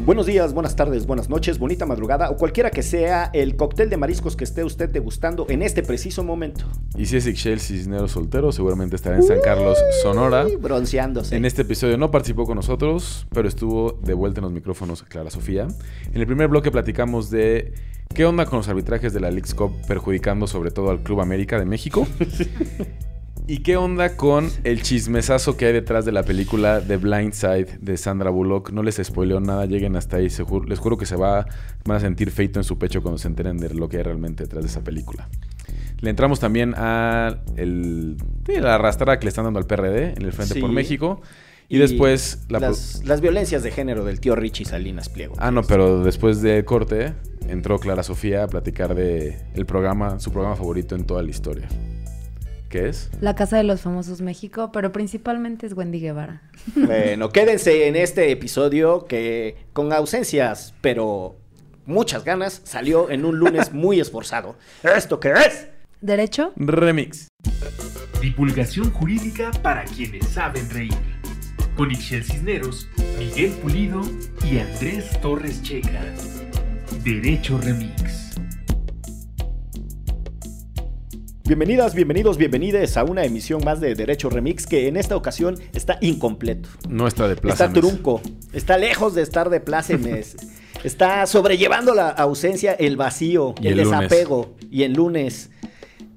Buenos días, buenas tardes, buenas noches, bonita madrugada o cualquiera que sea el cóctel de mariscos que esté usted degustando en este preciso momento. Y si es Ixchel Cisneros soltero, seguramente estará en San Carlos, Sonora. Bronceándose. En este episodio no participó con nosotros, pero estuvo de vuelta en los micrófonos Clara Sofía. En el primer bloque platicamos de qué onda con los arbitrajes de la League's Cup perjudicando sobre todo al Club América de México. ¿Y qué onda con el chismesazo que hay detrás de la película The Blind Side de Sandra Bullock? No les spoileo nada, lleguen hasta ahí. se ju- les juro que se va, van a sentir feito en su pecho cuando se enteren de lo que hay realmente detrás de esa película. Le entramos también a el, la arrastrada que le están dando al PRD en el Frente Sí. por México. Y, después la las, las violencias de género del tío Richie Salinas Pliego. Ah, no, pero después de corte entró Clara Sofía a platicar de el programa, su programa favorito en toda la historia. ¿Qué es? La Casa de los Famosos México, pero principalmente es Wendy Guevara. Bueno, quédense en este episodio que con ausencias, pero muchas ganas, salió en un lunes muy esforzado. ¿Esto qué es? ¿Derecho? Remix. Divulgación jurídica para quienes saben reír. Con Ixel Cisneros, Miguel Pulido y Andrés Torres Checa. Derecho Remix. Bienvenidas, bienvenidos, bienvenides a una emisión más de Derecho Remix que en esta ocasión está incompleto. No está de plaza. Está trunco, está lejos de estar de plácemes, está sobrellevando la ausencia, el vacío, Y el, el desapego. Y el lunes,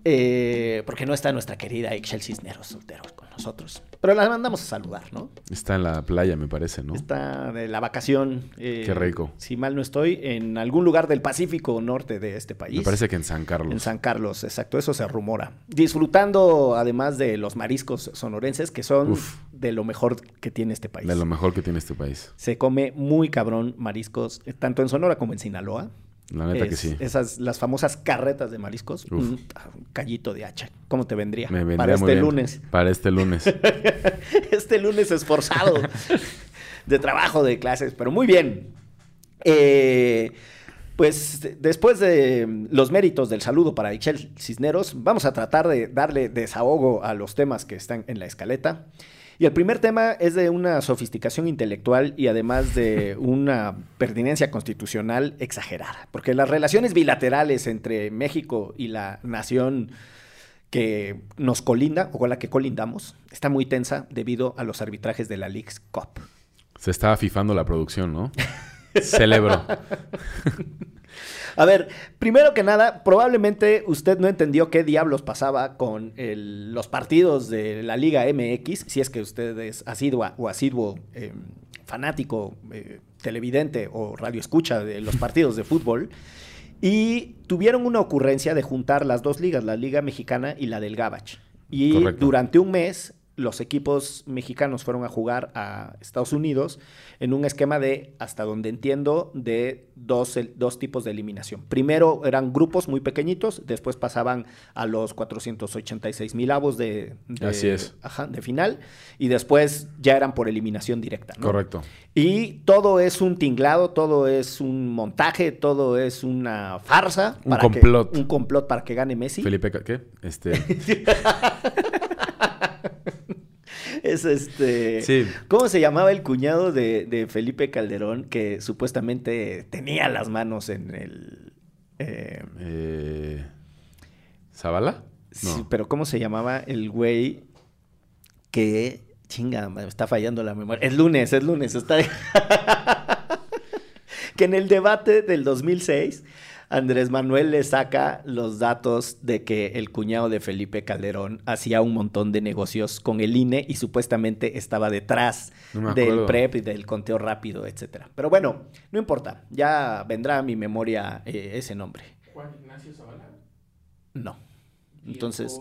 eh, porque no está nuestra querida Excel Cisneros soltero con nosotros. Pero la mandamos a saludar, ¿no? Está en la playa, me parece, ¿no? Está de la vacación. eh, Qué rico. Si mal no estoy, en algún lugar del Pacífico norte de este país. Me parece que en San Carlos. En San Carlos, exacto, eso se rumora. Disfrutando además de los mariscos sonorenses, que son Uf. de lo mejor que tiene este país. De lo mejor que tiene este país. Se come muy cabrón mariscos, tanto en Sonora como en Sinaloa. La neta que sí. Esas, las famosas carretas de mariscos. Uf. Un, callito de hacha. ¿Cómo te vendría? Me vendría Para muy este bien. lunes. Para este lunes. este lunes esforzado de trabajo, de clases, pero muy bien. Eh, pues de- después de los méritos del saludo para Ixchel Cisneros, vamos a tratar de darle desahogo a los temas que están en la escaleta. Y el primer tema es de una sofisticación intelectual y además de una pertinencia constitucional exagerada, porque las relaciones bilaterales entre México y la nación que nos colinda o con la que colindamos está muy tensa debido a los arbitrajes de la League's Cup. Se estaba fifando la producción, ¿no? Celebro. A ver, primero que nada, probablemente usted no entendió qué diablos pasaba con el- los partidos de la Liga MX, si es que usted es asidua o asiduo eh, fanático, eh, televidente o radioescucha de los partidos de fútbol. Y tuvieron una ocurrencia de juntar las dos ligas, la Liga Mexicana y la del Gabach. Y Correcto. durante un mes los equipos mexicanos fueron a jugar a Estados Unidos en un esquema de, hasta donde entiendo, de dos, dos tipos de eliminación. Primero eran grupos muy pequeñitos, después pasaban a los 486 mil avos de, de- Así es. ajá, de final, y después ya eran por eliminación directa. ¿no? Correcto. Y todo es un tinglado, todo es un montaje, todo es una farsa. Un para que- complot. un complot para que gane Messi. Felipe, ¿qué? Este. Es este. Sí. ¿Cómo se llamaba el cuñado de, de Felipe Calderón que supuestamente tenía las manos en el. eh, eh, ¿Zabala? sí, pero ¿cómo se llamaba el güey que. Chinga, me está fallando la memoria. Es lunes, es lunes. Está... que en el debate del 2006, Andrés Manuel le saca los datos de que el cuñado de Felipe Calderón hacía un montón de negocios con el INE y supuestamente estaba detrás No del. PREP y del conteo rápido, etcétera. Pero bueno, no importa. Ya vendrá a mi memoria eh, ese nombre. Juan Ignacio Zavala. No. Entonces,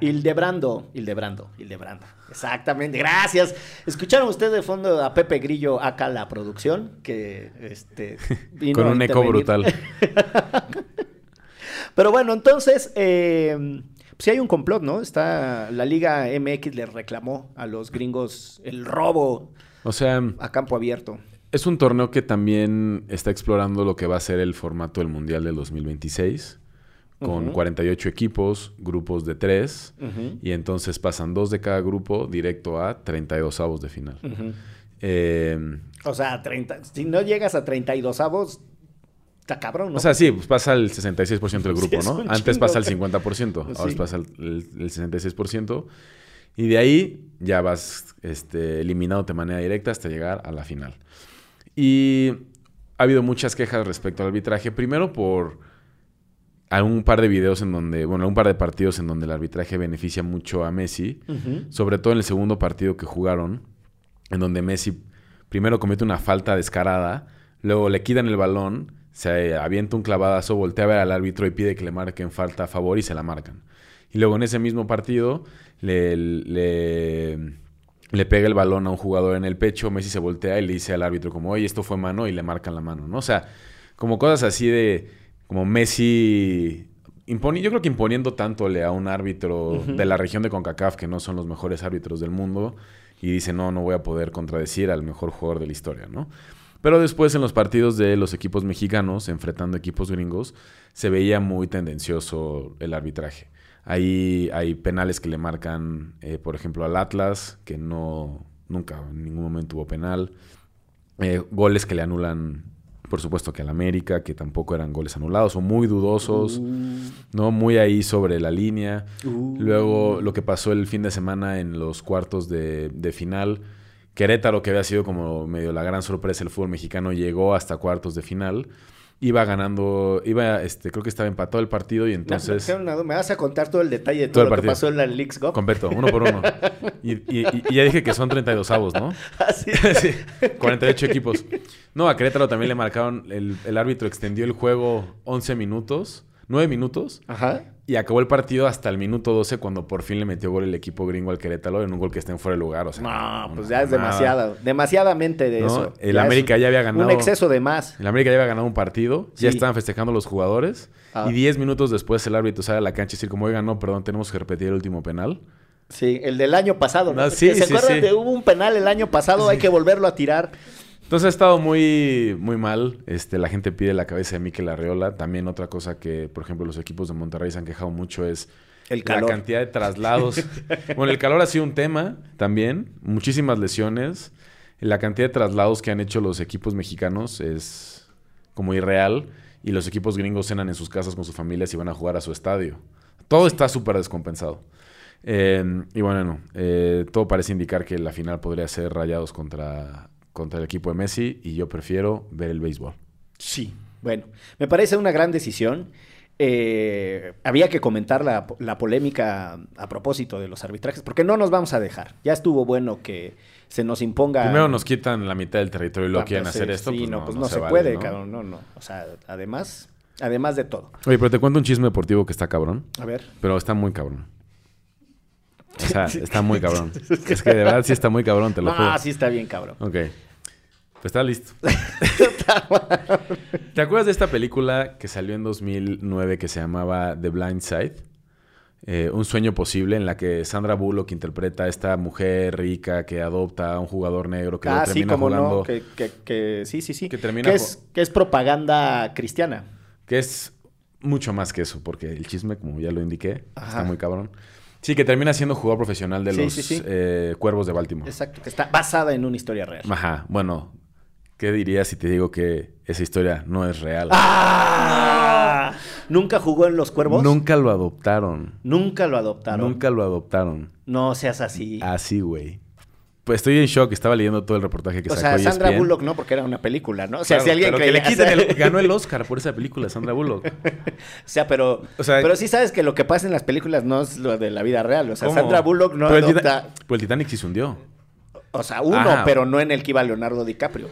Hildebrando, Hildebrando, Hildebrando. Exactamente, gracias. ¿Escucharon ustedes de fondo a Pepe Grillo acá la producción? Que este vino Con un eco brutal. Pero bueno, entonces, eh, sí hay un complot, ¿no? Está la Liga MX le reclamó a los gringos el robo O sea, a campo abierto. es un torneo que también está explorando lo que va a ser el formato del Mundial del 2026. Con Ujú. 48 equipos, grupos de 3, Ujú. y entonces pasan dos de cada grupo directo a 32 avos de final. Eh, O sea, 30, si no llegas a 32 avos, está cabrón, ¿no? O sea, sí, pues pasa el 66% del grupo, ¿no? Antes chingo, pasa el güey. 50%, ahora pasa el, el- el 66%. Y de ahí ya vas este, eliminándote de manera directa hasta llegar a la final. Y ha habido muchas quejas respecto al arbitraje. Primero por algún par de videos en donde, bueno, un par de partidos en donde el arbitraje beneficia mucho a Messi. Sobre todo en el segundo partido que jugaron, en donde Messi primero comete una falta descarada, luego le quitan el balón, se avienta un clavadazo, voltea a ver al árbitro y pide que le marquen falta a favor y se la marcan. Y luego en ese mismo partido le, le, le pega el balón a un jugador en el pecho, Messi se voltea y le dice al árbitro como, oye, esto fue mano y le marcan la mano, ¿no? O sea, como cosas así de, como Messi... imponi- yo creo que imponiendo tantóle a un árbitro de la región de CONCACAF, que no son los mejores árbitros del mundo, y dice, no, no voy a poder contradecir al mejor jugador de la historia, ¿no? Pero después en los partidos de los equipos mexicanos, enfrentando equipos gringos, se veía muy tendencioso el arbitraje. Ahí hay penales que le marcan, eh, por ejemplo, al Atlas, que no, nunca en ningún momento hubo penal. Eh, goles que le anulan, por supuesto, que al América, que tampoco eran goles anulados, o muy dudosos, ¿no? Muy ahí sobre la línea. Uh. Luego, lo que pasó el fin de semana en los cuartos de, de final. Querétaro, que había sido como medio la gran sorpresa del fútbol mexicano, llegó hasta cuartos de final. Iba ganando, iba, este, creo que estaba empatado el partido y entonces... no, no, me vas a contar todo el detalle de Todo lo que pasó en la Leagues Cup. Completo, uno por uno. Y, y- y- y ya dije que son 32 avos, ¿no? Así. sí, 48 equipos. No, a Querétaro también le marcaron, el, el árbitro extendió el juego 11 minutos, 9 minutos, Ajá. Y acabó el partido hasta el minuto 12 cuando por fin le metió gol el equipo gringo al Querétaro en un gol que está en fuera de lugar. O sea, No, pues ya es demasiado, demasiadamente de No, eso. el Ya es América ya había ganado. Un exceso de más. El América ya había ganado un partido, ya Sí. estaban festejando los jugadores, Ah. y 10 minutos después el árbitro sale a la cancha y decir como, oigan, no, perdón, tenemos que repetir el último penal. Sí, el del año pasado, ¿no? No, sí, Que ¿Se sí, acuerdan sí. de hubo un penal el año pasado? Hay que volverlo a tirar. Entonces ha estado muy, muy mal. Este, la gente pide la cabeza de Mikel Arreola. También otra cosa que, por ejemplo, los equipos de Monterrey se han quejado mucho es El la calor. cantidad de traslados. bueno, el calor ha sido un tema también. Muchísimas lesiones. La cantidad de traslados que han hecho los equipos mexicanos es como irreal. Y los equipos gringos cenan en sus casas con sus familias y van a jugar a su estadio. Todo está súper descompensado. Eh, y bueno, no, eh, todo parece indicar que la final podría ser Rayados contra, contra el equipo de Messi y yo prefiero ver el béisbol. Sí. Bueno, me parece una gran decisión. Eh, había que comentar la, la polémica a propósito de los arbitrajes, porque no nos vamos a dejar. Ya estuvo bueno que se nos imponga. Primero nos quitan la mitad del territorio y lo Ah, quieren pues, hacer esto. Sí, pues no, no, pues no no, se se, vale, puede, ¿no? cabrón. No, no. O sea, además, además de todo. Oye, pero te cuento un chisme deportivo que está cabrón, A ver. pero está muy cabrón. O sea, está muy cabrón. Es que de verdad sí está muy cabrón, te lo juro. Ah, sí está bien, cabrón. Ok. Pues está listo. ¿Te acuerdas de esta película que salió en 2009 que se llamaba The Blind Side? Eh, un sueño posible en la que Sandra Bullock interpreta a esta mujer rica que adopta a un jugador negro que ah, sí, termina como jugando. no. Que, que- que- sí, sí, sí. Que termina es, que es propaganda cristiana. Que es mucho más que eso, porque el chisme, como ya lo indiqué, Ajá. está muy cabrón. Sí, que termina siendo jugador profesional de Sí, los sí, sí. eh, Cuervos de Baltimore. Exacto. Que está basada en una historia real. Ajá, bueno, ¿qué dirías si te digo que esa historia no es real? ¡Ah! ¿Nunca jugó en los cuervos? Nunca lo adoptaron. Nunca lo adoptaron. Nunca lo adoptaron. No seas así. Así, güey. Pues estoy en shock. Estaba leyendo todo el reportaje que o sacó sea, Sandra ESPN. Bullock no, porque era una película, ¿no? O sea, Claro, si alguien pero que le creía- quiten el- ganó el Oscar por esa película, Sandra Bullock. O sea, pero, O sea- pero sí sabes que lo que pasa en las películas no es lo de la vida real. O sea, ¿Cómo? Sandra Bullock no Pero adopta... Pero el Titanic sí se hundió. O sea, uno, Ajá. pero no en el que iba Leonardo DiCaprio.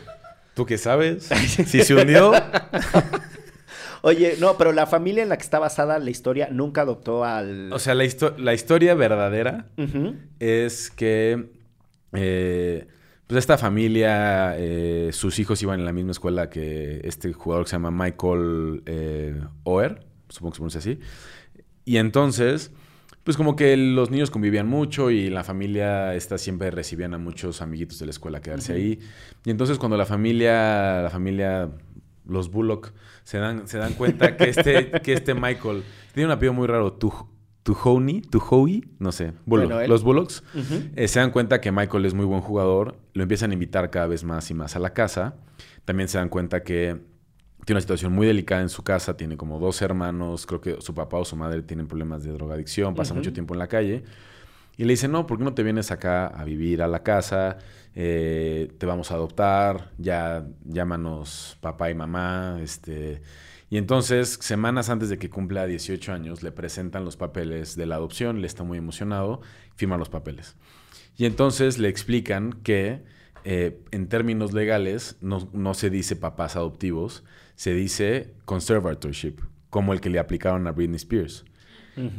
¿Tú qué sabes? Si se hundió, Oye, no, pero la familia en la que está basada la historia nunca adoptó al... o sea, la, histo- la historia verdadera es que eh, pues esta familia, eh, sus hijos iban en la misma escuela que este jugador que se llama Michael eh, Oher, supongo que se pronuncia así. Y entonces, pues como que los niños convivían mucho y la familia esta siempre recibían a muchos amiguitos de la escuela a quedarse ahí. Y entonces cuando la familia, la familia los Bullock, se dan, se dan cuenta que este, que este Michael tiene un apellido muy raro, Tu Tuhoney, Tuhoi, no sé, Bullock. Bueno, los Bullocks eh, se dan cuenta que Michael es muy buen jugador, lo empiezan a invitar cada vez más y más a la casa. También se dan cuenta que tiene una situación muy delicada en su casa, tiene como dos hermanos, creo que su papá o su madre tienen problemas de drogadicción, pasa mucho tiempo en la calle. Y le dicen, no, ¿por qué no te vienes acá a vivir a la casa? Eh, te vamos a adoptar, ya llámanos papá y mamá. Este... Y entonces, semanas antes de que cumpla 18 años, le presentan los papeles de la adopción, le está muy emocionado, firma los papeles. Y entonces le explican que eh, en términos legales no, no se dice papás adoptivos, se dice conservatorship, como el que le aplicaron a Britney Spears.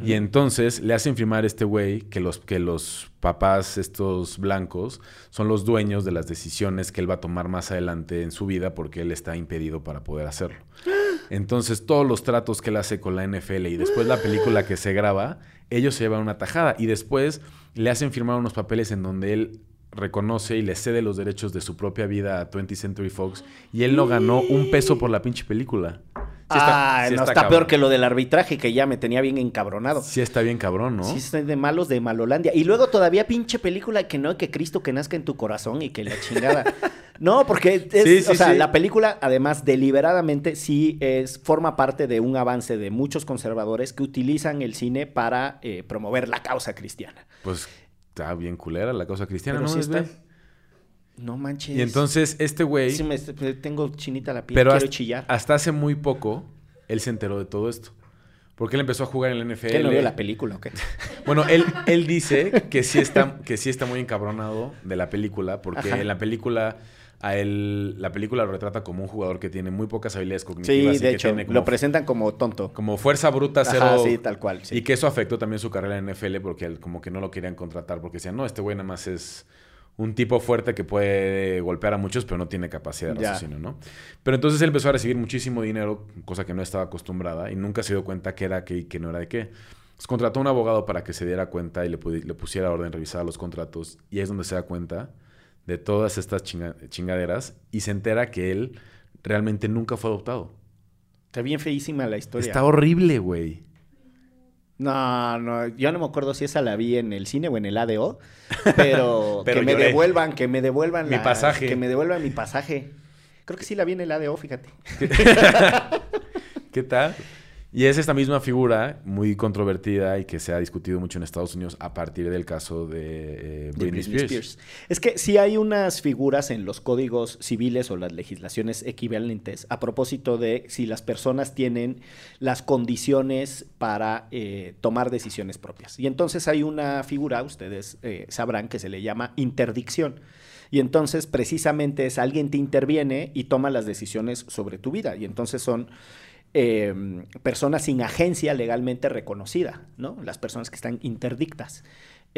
Y entonces le hacen firmar este güey que los, que los papás, estos blancos, son los dueños de las decisiones que él va a tomar más adelante en su vida porque él está impedido para poder hacerlo. Entonces todos los tratos que él hace con la NFL y después la película que se graba, ellos se llevan una tajada y después le hacen firmar unos papeles en donde él reconoce y le cede los derechos de su propia vida a 20th Century Fox y él no ganó un peso por la pinche película. Sí ah, sí no, está, peor que lo del arbitraje que ya me tenía bien encabronado. Sí está bien cabrón, ¿no? Sí, estoy de malos de Malolandia. Y luego todavía pinche película que no, que Cristo que nazca en tu corazón y que la chingada. No, porque es, Sí, sí, o sea, la película, además, deliberadamente sí es, forma parte de un avance de muchos conservadores que utilizan el cine para eh, promover la causa cristiana. Pues está bien culera la causa cristiana, Pero ¿no? sí ¿Ves, está-? No manches. Y entonces este güey, Sí, me, tengo chinita la piel, pero quiero hasta, chillar. hasta hace muy poco, él se enteró de todo esto. Porque él empezó a jugar en la NFL. ¿Qué no vio la película o qué? Bueno, él, él dice que sí, está, que sí está muy encabronado de la película, porque Ajá. en la película, a él, la película lo retrata como un jugador que tiene muy pocas habilidades cognitivas. Sí, y de que hecho, tiene como, lo presentan como tonto. como fuerza bruta cero. Ajá, sí, tal cual. sí. Y que eso afectó también su carrera en NFL porque él como que no lo querían contratar porque decían, no, este güey nada más es un tipo fuerte que puede golpear a muchos pero no tiene capacidad de raciocinio, ¿no? Pero entonces él empezó a recibir muchísimo dinero, cosa que no estaba acostumbrada y nunca se dio cuenta qué era qué y qué no era de qué. Entonces contrató a un abogado para que se diera cuenta y le pusiera orden, revisara los contratos y ahí es donde se da cuenta de todas estas chinga- chingaderas y se entera que él realmente nunca fue adoptado. Está bien feísima la historia. Está horrible, güey. No, no, yo no me acuerdo si esa la vi en el cine o en el ADO, pero, Pero que me lloré. devuelvan, que me devuelvan Mi pasaje. que me devuelvan mi pasaje. Creo que sí la vi en el ADO, fíjate. ¿Qué tal? Y es esta misma figura muy controvertida y que se ha discutido mucho en Estados Unidos a partir del caso de, eh, de Britney, Spears. Spears. Es que sí hay unas figuras en los códigos civiles o las legislaciones equivalentes a propósito de si las personas tienen las condiciones para eh, tomar decisiones propias. Y entonces hay una figura, ustedes eh, sabrán, que se le llama interdicción. Y entonces precisamente es alguien te interviene y toma las decisiones sobre tu vida. Y entonces son eh, personas sin agencia legalmente reconocida, ¿no? Las personas que están interdictas.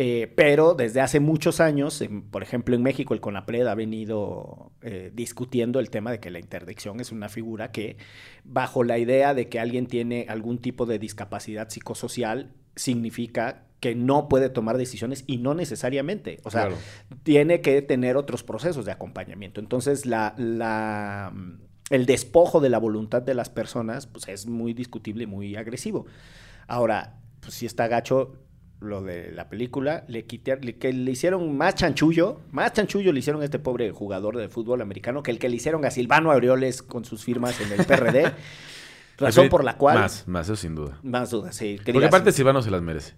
Eh, pero desde hace muchos años, en- por ejemplo en México, el CONAPRED ha venido eh, discutiendo el tema de que la interdicción es una figura que, bajo la idea de que alguien tiene algún tipo de discapacidad psicosocial, significa que no puede tomar decisiones y no necesariamente. O sea, Claro. tiene que tener otros procesos de acompañamiento. Entonces, la, la, el despojo de la voluntad de las personas pues, es muy discutible y muy agresivo. Ahora, pues si está gacho lo de la película, le quité, le- que le hicieron más chanchullo, más chanchullo le hicieron a este pobre jugador de fútbol americano que el que le hicieron a Silvano Aureoles con sus firmas en el PRD. razón por la cual... Más, más, eso sin duda. Más dudas, sí. que Porque digas, aparte Silvano se las merece.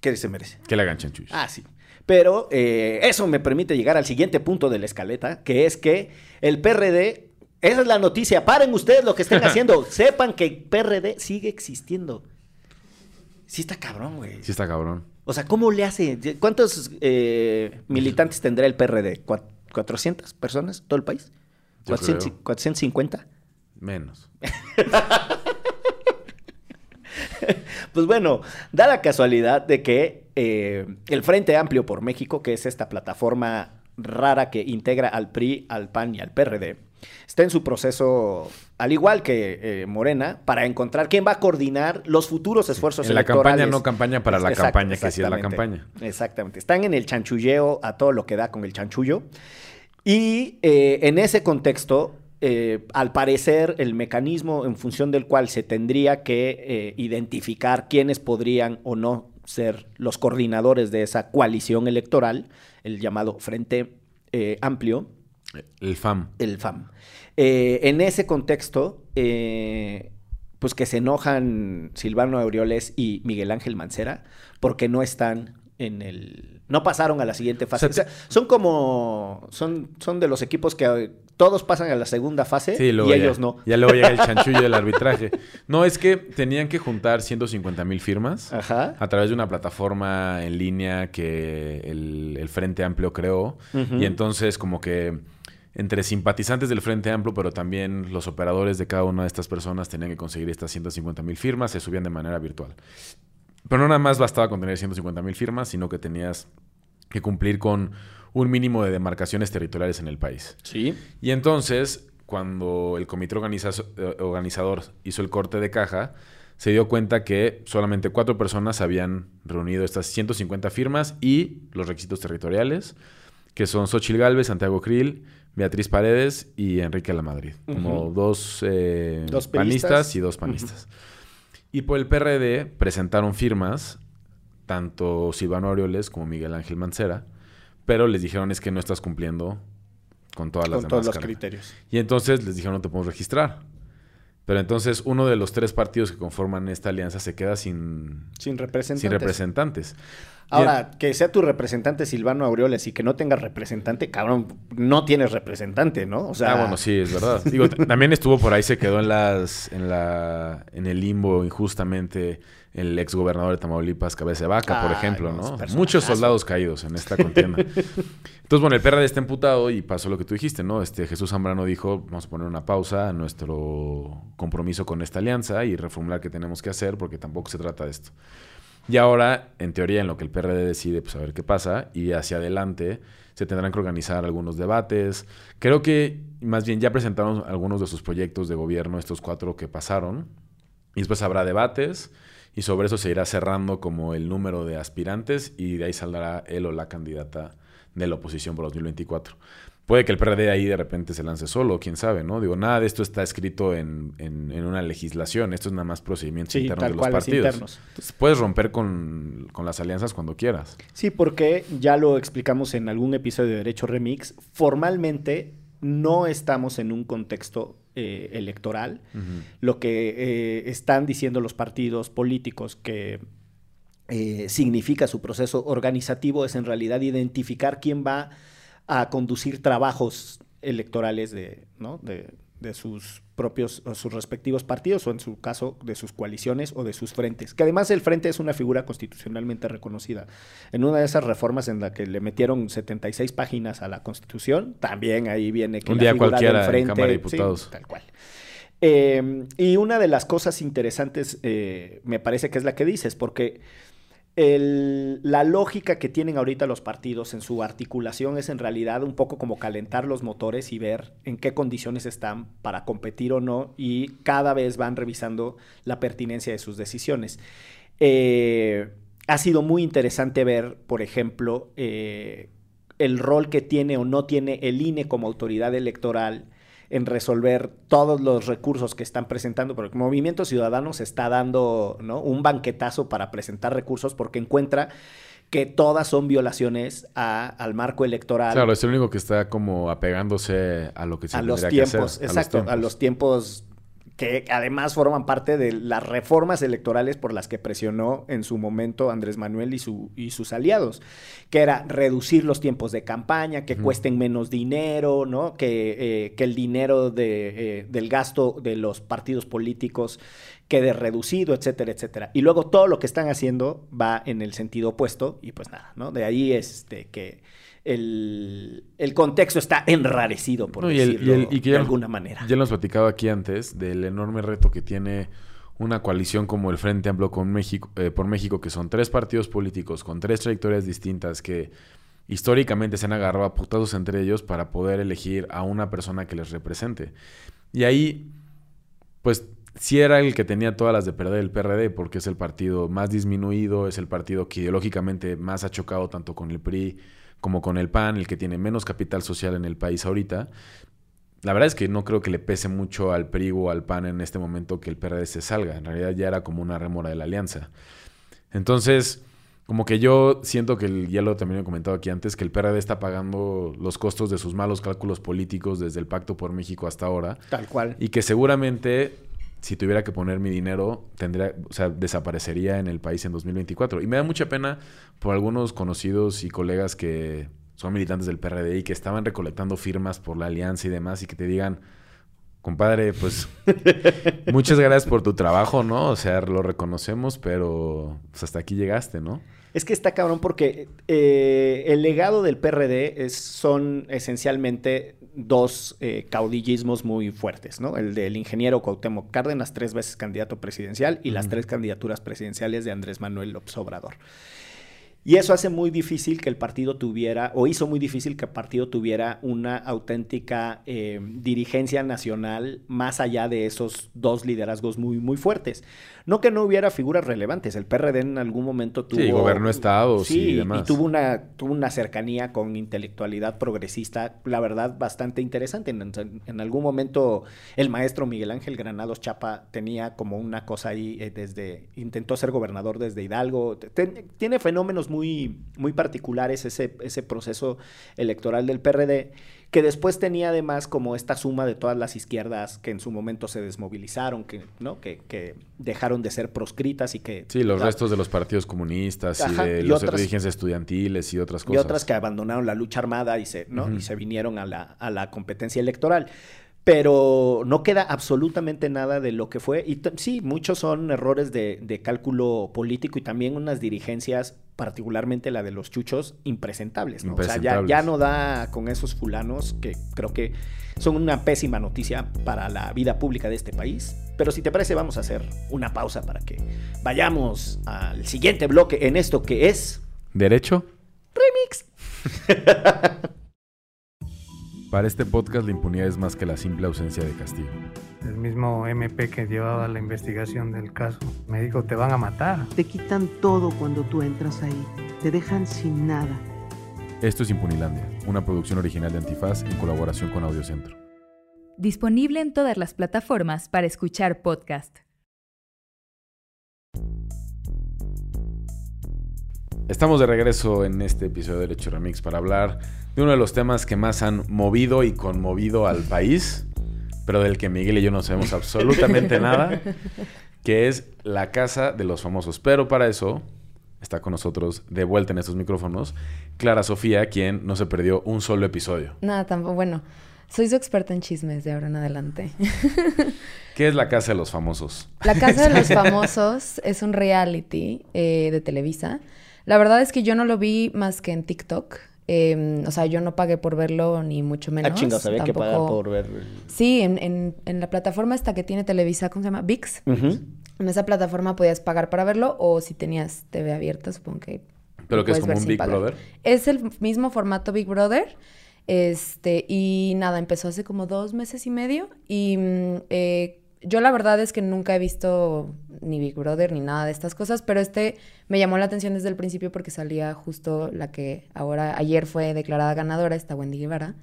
¿Qué se merece? Que le hagan chanchullos. Ah, sí. Pero eh, eso me permite llegar al siguiente punto de la escaleta, que es que el PRD, esa es la noticia, paren ustedes lo que estén haciendo, sepan que el PRD sigue existiendo. Sí está cabrón, güey. Sí está cabrón. O sea, ¿cómo le hace? ¿Cuántos eh, militantes tendrá el PRD? ¿Cuat- ¿400 personas? ¿Todo el país? Yo ¿400 creo. ¿450? Menos. Pues bueno, da la casualidad de que eh, el Frente Amplio por México, que es esta plataforma rara que integra al PRI, al PAN y al PRD, está en su proceso, al igual que eh, Morena, para encontrar quién va a coordinar los futuros esfuerzos En la campaña, no campaña para la Exacto, campaña, que sí es la campaña. Exactamente. Están en el chanchulleo a todo lo que da con el chanchullo. Y eh, en ese contexto, eh, al parecer, el mecanismo en función del cual se tendría que identificar quiénes podrían o no ser los coordinadores de esa coalición electoral, el llamado Frente Amplio, El FAM. el FAM. Eh, en ese contexto, eh, pues que se enojan Silvano Aureoles y Miguel Ángel Mancera porque no están en el... No pasaron a la siguiente fase. O sea, O sea, son como... Son, son de los equipos que todos pasan a la segunda fase Sí, y ya- ellos no. Ya luego llega el chanchullo del arbitraje. No, es que tenían que juntar 150 mil firmas Ajá. a través de una plataforma en línea que el, el Frente Amplio creó. Y entonces como que entre simpatizantes del Frente Amplio, pero también los operadores de cada una de estas personas tenían que conseguir estas 150 mil firmas, se subían de manera virtual. Pero no nada más bastaba con tener 150 mil firmas, sino que tenías que cumplir con un mínimo de demarcaciones territoriales en el país. Sí. Y entonces, cuando el comité organiza- eh, organizador hizo el corte de caja, se dio cuenta que solamente cuatro personas habían reunido estas 150 firmas y los requisitos territoriales, que son Xochil Gálvez, Santiago Krill, Beatriz Paredes y Enrique Lamadrid. Como dos, eh, Dos panistas y dos panistas. Y por el PRD presentaron firmas, tanto Silvano Aureoles como Miguel Ángel Mancera, pero les dijeron es que no estás cumpliendo con todas las Con todos los cargas". criterios. Y entonces les dijeron no te podemos registrar. Pero entonces uno de los tres partidos que conforman esta alianza se queda sin, Sin representantes. sin representantes. Ahora, que sea tu representante Silvano Aureoles y que no tengas representante, cabrón, no tienes representante, ¿no? O sea, ah, bueno, sí, es verdad. Digo, también estuvo por ahí, se quedó en las, en la, en el limbo injustamente el ex gobernador de Tamaulipas, Cabeza de Vaca, por ejemplo, no. Muchos soldados caídos en esta contienda. Entonces, bueno, el PRD está emputado y pasó lo que tú dijiste, ¿no? Este Jesús Zambrano dijo, vamos a poner una pausa a nuestro compromiso con esta alianza y reformular qué tenemos que hacer porque tampoco se trata de esto. Y ahora, en teoría, en lo que el PRD decide, pues a ver qué pasa. Y hacia adelante se tendrán que organizar algunos debates. Creo que más bien ya presentaron algunos de sus proyectos de gobierno, estos cuatro que pasaron. Y después habrá debates. Y sobre eso se irá cerrando como el número de aspirantes. Y de ahí saldrá él o la candidata de la oposición por 2024. Puede que el PRD ahí de repente se lance solo, quién sabe, ¿no? Digo, nada de esto está escrito en, en- en una legislación. Esto es nada más procedimientos Sí, internos tal de los cual, es partidos. internos. Entonces, puedes romper con, con las alianzas cuando quieras. Sí, porque ya lo explicamos en algún episodio de Derecho Remix, formalmente no estamos en un contexto eh, electoral. Lo que eh, están diciendo los partidos políticos que eh, significa su proceso organizativo es en realidad identificar quién va a conducir trabajos electorales de, ¿no? de, de sus propios o sus respectivos partidos o en su caso de sus coaliciones o de sus frentes. Que además el frente es una figura constitucionalmente reconocida. En una de esas reformas en la que le metieron 76 páginas a la Constitución, también ahí viene que Un la día figura cualquiera del en frente, Cámara de sí, Diputados. tal cual. Eh, y una de las cosas interesantes eh, me parece que es la que dices, porque la lógica que tienen ahorita los partidos en su articulación es en realidad un poco como calentar los motores y ver en qué condiciones están para competir o no y cada vez van revisando la pertinencia de sus decisiones. Eh, ha sido muy interesante ver, por ejemplo, eh, el rol que tiene o no tiene el INE como autoridad electoral en resolver todos los recursos que están presentando, porque el Movimiento Ciudadano se está dando ¿no? un banquetazo para presentar recursos porque encuentra que todas son violaciones a- al marco electoral, Claro, es el único que está como apegándose a lo que se a los que tiempos, hacer, exacto, a los tiempos que además forman parte de las reformas electorales por las que presionó en su momento Andrés Manuel y, su, y sus aliados, que era reducir los tiempos de campaña, que cuesten menos dinero, ¿no? que, eh, que el dinero de, eh, del gasto de los partidos políticos quede reducido, etcétera, etcétera. Y luego todo lo que están haciendo va en el sentido opuesto y pues nada, ¿no? De ahí este, que el, el contexto está enrarecido, por No, y el- y decirlo el- y que de ya- alguna manera. Ya lo hemos platicado aquí antes del enorme reto que tiene una coalición como el Frente Amplio con México, eh, por México, que son tres partidos políticos con tres trayectorias distintas que históricamente se han agarrado a putazos entre ellos para poder elegir a una persona que les represente. Y ahí, pues sí era el que tenía todas las de perder el PRD, porque es el partido más disminuido, es el partido que ideológicamente más ha chocado tanto con el PRI como con el PAN, el que tiene menos capital social en el país ahorita. la verdad es que no creo que le pese mucho al PRI o al PAN en este momento que el PRD se salga. En realidad ya era como una rémora de la alianza. Entonces, como que yo siento que, el, ya lo también he comentado aquí antes, que el PRD está pagando los costos de sus malos cálculos políticos desde el Pacto por México hasta ahora. Tal cual. Y que seguramente, si tuviera que poner mi dinero, tendría, o sea, desaparecería en el país en 2024. Y me da mucha pena por algunos conocidos y colegas que son militantes del PRD y que estaban recolectando firmas por la alianza y demás y que te digan, compadre, pues muchas gracias por tu trabajo, ¿no? O sea, lo reconocemos, pero pues, hasta aquí llegaste, ¿no? Es que está cabrón porque eh, el legado del PRD es, son esencialmente dos eh, caudillismos muy fuertes, ¿no? El del ingeniero Cuauhtémoc Cárdenas, tres veces candidato presidencial, y las tres candidaturas presidenciales de Andrés Manuel López Obrador. Y eso hace muy difícil que el partido tuviera, o hizo muy difícil que el partido tuviera una auténtica eh, dirigencia nacional más allá de esos dos liderazgos muy, muy fuertes. No que no hubiera figuras relevantes, el PRD en algún momento tuvo... Sí, gobernó estados sí, y demás. y tuvo una, tuvo una cercanía con intelectualidad progresista, la verdad, bastante interesante. En, en algún momento el maestro Miguel Ángel Granados Chapa tenía como una cosa ahí eh, desde... Intentó ser gobernador desde Hidalgo. Ten- tiene fenómenos muy, muy particulares ese, ese proceso electoral del PRD, que después tenía además como esta suma de todas las izquierdas que en su momento se desmovilizaron, que, ¿no? que, que dejaron de ser proscritas y que... Sí, los restos de los partidos comunistas Ajá, y de y los dirigencias estudiantiles y otras y cosas. otras que abandonaron la lucha armada y se, ¿no? Ujú. y se vinieron a la, a la competencia electoral. Pero no queda absolutamente nada de lo que fue. Y sí, muchos son errores de, de cálculo político y también unas dirigencias, particularmente la de los chuchos, impresentables. ¿no? O sea, ya, ya no da con esos fulanos que creo que son una pésima noticia para la vida pública de este país. Pero si te parece, vamos a hacer una pausa para que vayamos al siguiente bloque en esto que es... ¿Derecho? Remix. Para este podcast la impunidad es más que la simple ausencia de castigo. El mismo MP que llevaba la investigación del caso me dijo, te van a matar. Te quitan todo cuando tú entras ahí. Te dejan sin nada. Esto es Impunilandia, una producción original de Antifaz en colaboración con Audiocentro. Disponible en todas las plataformas para escuchar podcast. Estamos de regreso en este episodio de Derecho Remix para hablar de uno de los temas que más han movido y conmovido al país, pero del que Miguel y yo no sabemos absolutamente nada, que es la casa de los famosos. Pero para eso está con nosotros de vuelta en estos micrófonos Clara Sofía, quien no se perdió un solo episodio. Nada, tampoco. Bueno, soy su experta en chismes de ahora en adelante. ¿Qué es la casa de los famosos? La Casa de los Famosos es un reality eh, de Televisa. La verdad es que yo no lo vi más que en TikTok. Eh, o sea, yo no pagué por verlo, ni mucho menos. Ah, chinga, sabía que pagar Tampoco- por ver. Sí, en, en- en la plataforma esta que tiene Televisa, ¿cómo se llama? VIX. En esa plataforma podías pagar para verlo o si tenías TV abierta, supongo que... Pero que es como un Big pagar. Brother. Es el mismo formato Big Brother. Este, y nada, empezó hace como dos meses y medio. Y mm, eh, yo la verdad es que nunca he visto ni Big Brother ni nada de estas cosas, pero este me llamó la atención desde el principio porque salía justo la que ahora, ayer fue declarada ganadora, esta Wendy Guevara,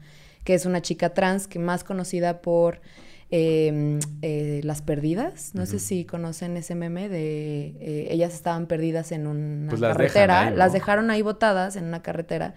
que es una chica trans que más conocida por eh, eh, Las Perdidas. No sé si conocen ese meme de eh, ellas estaban perdidas en una Pues las dejan carretera. ahí, ¿no? Las dejaron ahí botadas en una carretera.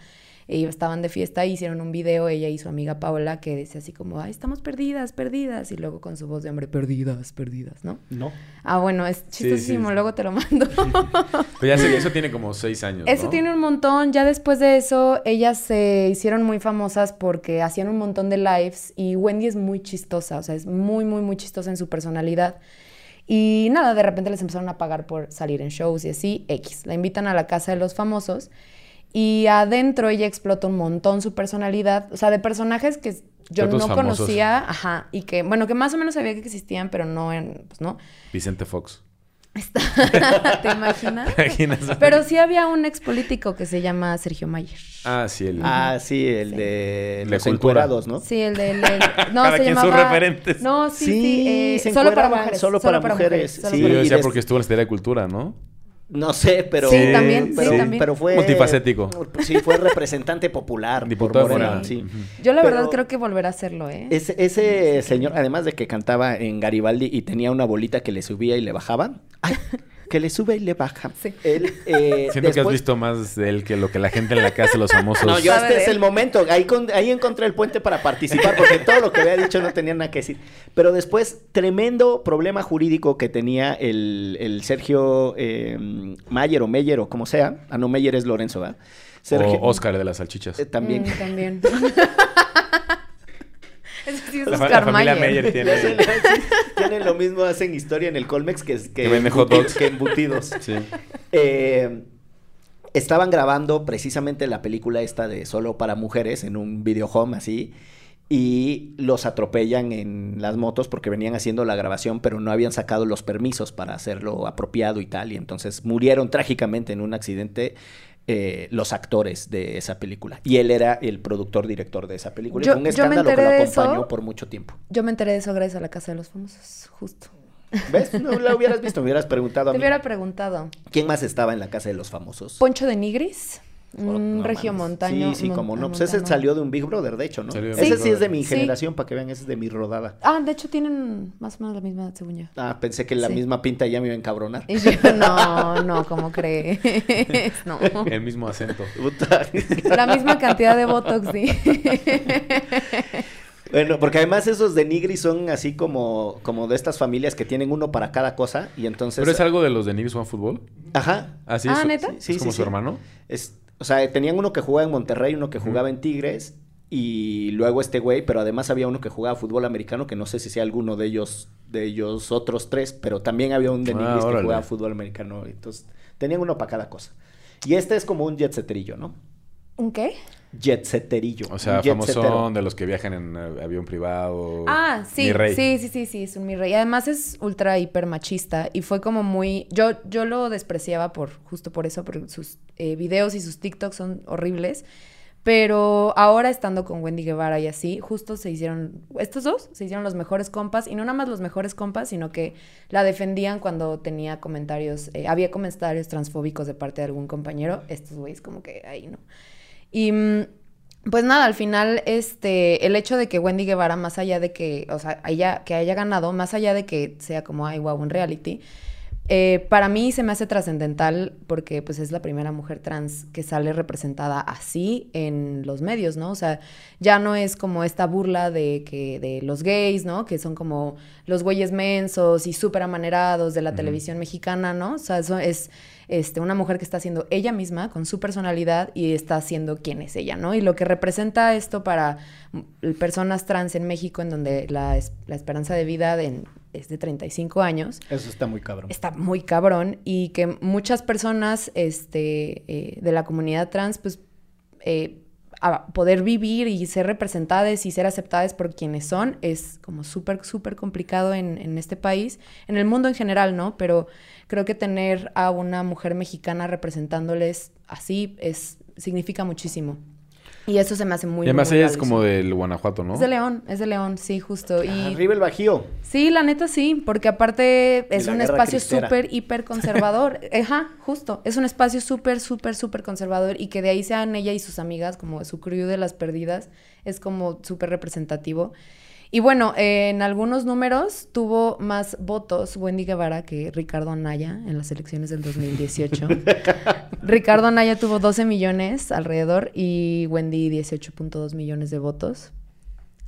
Y estaban de fiesta y hicieron un video, ella y su amiga Paola, que decía así como, ay, estamos perdidas, perdidas. Y luego con su voz de hombre, perdidas, perdidas, ¿no? No. Ah, bueno, es Sí, chistosísimo, sí. luego te lo mando. Pero ya sé eso tiene como seis años. Eso ¿no? tiene un montón. Ya después de eso, ellas se hicieron muy famosas porque hacían un montón de lives y Wendy es muy chistosa, o sea, es muy, muy, muy chistosa en su personalidad. Y nada, de repente les empezaron a pagar por salir en shows y así, X. La invitan a la casa de los famosos y adentro ella explota un montón su personalidad, o sea, de personajes que yo De no famosos. conocía, ajá, y que, bueno, que más o menos sabía que existían, pero no, en, pues no. Vicente Fox. Está- ¿Te imaginas? imaginas? Pero sí había un ex político que se llama Sergio Mayer. Ah, sí, el... Ah, sí, el Sí. de De los cultura. encuerados, ¿no? Sí, el del... el- no, Cada se sus referentes. No, sí, sí. Sí, eh, se solo para mujeres. solo para mujeres, sí. Sí, para yo decía porque estuvo en la Secretaría de Cultura, ¿no? No sé, pero. Sí, también, sí, pero, también. pero fue. Multifacético. Sí, fue representante popular. por Diputado Morena. sí. Yo la Pero- verdad creo que volverá a hacerlo, ¿eh? Ese, ese señor, además de que cantaba en Garibaldi y tenía una bolita que le subía y le bajaba, ay, que le sube y le baja. Sí. Él, eh, Siento que has visto más de él que lo que la gente en la casa de los famosos. No, yo este es el momento. Ahí, con- ahí encontré el puente para participar, porque todo lo que había dicho no tenía nada que decir. Pero después, tremendo problema jurídico que tenía el, el Sergio eh, Mayer o Meyer o como sea. Ah, no, Meyer es Lorenzo, ¿verdad? Sergio, O Oscar de las salchichas. eh, también. Mm, también. Ese sí es La, fa- Oscar la familia Mayer. Sé, tiene... sí, Tienen lo mismo, hacen historia en el Colmex que, que, Que vende hot dogs. que embutidos. Sí. Eh, estaban grabando precisamente la película esta de Solo para Mujeres en un videohome así. Y los atropellan en las motos porque venían haciendo la grabación, pero no habían sacado los permisos para hacerlo apropiado y tal. Y entonces murieron trágicamente en un accidente eh, los actores de esa película. Y él era el productor director de esa película. Yo- y fue un escándalo que enteré lo de acompañó eso. por mucho tiempo. Yo me enteré de eso gracias a la Casa de los Famosos, justo. ¿Ves? No la hubieras visto, me hubieras preguntado a Te mí. hubiera preguntado. ¿Quién más estaba en la casa de los famosos? Poncho de Nigris, un no regio mames. montaño. Sí, sí, como no. Pues ese salió de un Big Brother, de hecho, ¿no? Salió ese sí es de mi Sí. generación, para que vean, ese es de mi rodada. Ah, de hecho tienen más o menos la misma, según yo. Ah, pensé que la Sí. misma pinta ya me iba a encabronar. Y yo, no, no, ¿cómo crees? No. El mismo acento. La misma cantidad de Botox, sí. bueno, porque además esos de Nigri son así como, como de estas familias que tienen uno para cada cosa y entonces... ¿Pero es algo de los de Nigris Juan Fútbol? Ajá. ¿Ah, sí? Ah, ¿Es- ¿neta? ¿Es Sí, sí, como sí. su hermano? Es, o sea, tenían uno que jugaba en Monterrey, uno que jugaba en Tigres y luego este güey, pero además había uno que jugaba fútbol americano, que no sé si sea alguno de ellos, de ellos otros tres, pero también había un de Ah, que jugaba fútbol americano. Entonces, tenían uno para cada cosa. Y este es como un jet setterillo, ¿no? ¿Un qué? Jet setterillo. O sea, famosón de los que viajan en eh, avión privado. Ah, sí, Mi rey. sí, sí, sí, sí, es un mi rey. Además es ultra hiper machista y fue como muy, yo, yo lo despreciaba por, justo por eso, porque sus eh, videos y sus TikToks son horribles. Pero ahora estando con Wendy Guevara y así, justo se hicieron, estos dos se hicieron los mejores compas, y no nada más los mejores compas, sino que la defendían cuando tenía comentarios, eh, había comentarios transfóbicos de parte de algún compañero, estos güeyes como que ahí no. Y mm, pues nada, al final, este, el hecho de que Wendy Guevara, más allá de que, o sea, ella, que haya ganado, más allá de que sea como, ay, wow, un reality, eh, para mí se me hace trascendental porque pues es la primera mujer trans que sale representada así en los medios, ¿no? O sea, ya no es como esta burla de que de los gays, ¿no? Que son como los güeyes mensos y súper amanerados de la televisión mexicana, ¿no? O sea, eso es este, una mujer que está siendo ella misma con su personalidad y está siendo quien es ella, ¿no? Y lo que representa esto para personas trans en México, en donde la, es- la esperanza de vida en- es de 35 años, Eso está muy cabrón. está muy cabrón y que muchas personas este, eh, de la comunidad trans, pues, eh, a poder vivir y ser representadas y ser aceptadas por quienes son es como súper, súper complicado en, en este país, en el mundo en general, ¿no? Pero creo que tener a una mujer mexicana representándoles así es, significa muchísimo. Y eso se me hace muy y además muy ella es valioso. como del Guanajuato, ¿no? Es de León, es de León, sí, justo. Y Arriba el Bajío. Sí, la neta sí, porque aparte es un espacio súper, hiper conservador. Ajá, justo. Es un espacio súper, súper, súper conservador y que de ahí sean ella y sus amigas, como su crew de las perdidas, es como súper representativo. Y bueno, eh, en algunos números tuvo más votos Wendy Guevara que Ricardo Anaya en las elecciones del 2018. Ricardo Anaya tuvo 12 millones alrededor y Wendy 18.2 millones de votos.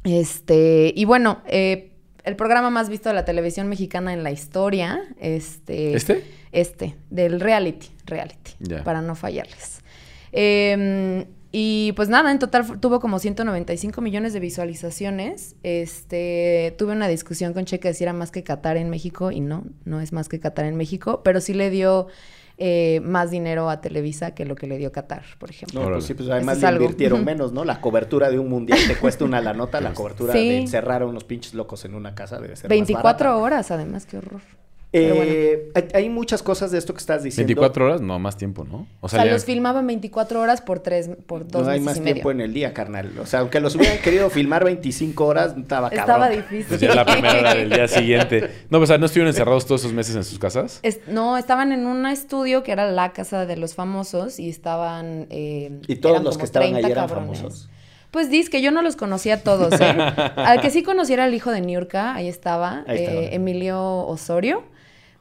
Este, y bueno, eh, el programa más visto de la televisión mexicana en la historia, este... ¿Este? Este, del reality, reality, para no fallarles. Eh, y pues nada, en total tuvo como 195 millones de visualizaciones. Este, tuve una discusión con Checa de si era más que Qatar en México y no, no es más que Qatar en México, pero sí le dio eh, más dinero a Televisa que lo que le dio Qatar, por ejemplo. No, pues sí, pues además es le invirtieron menos, ¿no? La cobertura de un mundial te cuesta una la nota, la cobertura Sí. de encerrar a unos pinches locos en una casa debe ser más 24 barata. horas, además, qué horror. Bueno. Eh, hay- muchas cosas de esto que estás diciendo. 24 horas, no, más tiempo, ¿no? O sea, ya- los filmaban 24 horas por tres, por dos No hay meses más y medio. tiempo en el día, carnal. O sea, aunque los hubieran querido filmar 25 horas, estaba cabrón. Estaba difícil. Pues ya la primera hora del día siguiente. No, pues, o sea, ¿no estuvieron encerrados todos esos meses en sus casas? Es- no, estaban en un estudio que era la casa de los famosos y estaban... eh, Y todos los que estaban 30 ahí eran cabrones. famosos. Pues dices que yo no los conocía a todos, ¿eh? Al que sí conociera el hijo de Niurka, ahí estaba, Ahí estaba. eh, Emilio Osorio.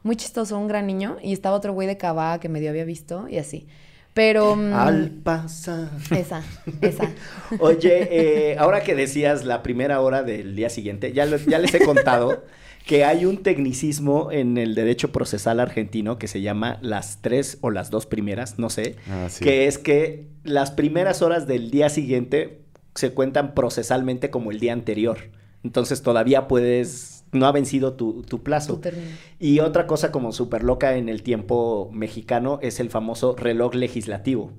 Muy chistoso, un gran niño. Y estaba otro güey de Cabá que medio había visto y así. Pero... mm, Al pasar. Esa, esa. Oye, eh, ahora que decías la primera hora del día siguiente, ya, lo- ya les he contado que hay un tecnicismo en el derecho procesal argentino que se llama las tres o las dos primeras, no sé, Ah, sí. que es que las primeras horas del día siguiente se cuentan procesalmente como el día anterior. Entonces todavía puedes, no ha vencido tu, tu plazo. Y otra cosa como súper loca en el tiempo mexicano es el famoso reloj legislativo.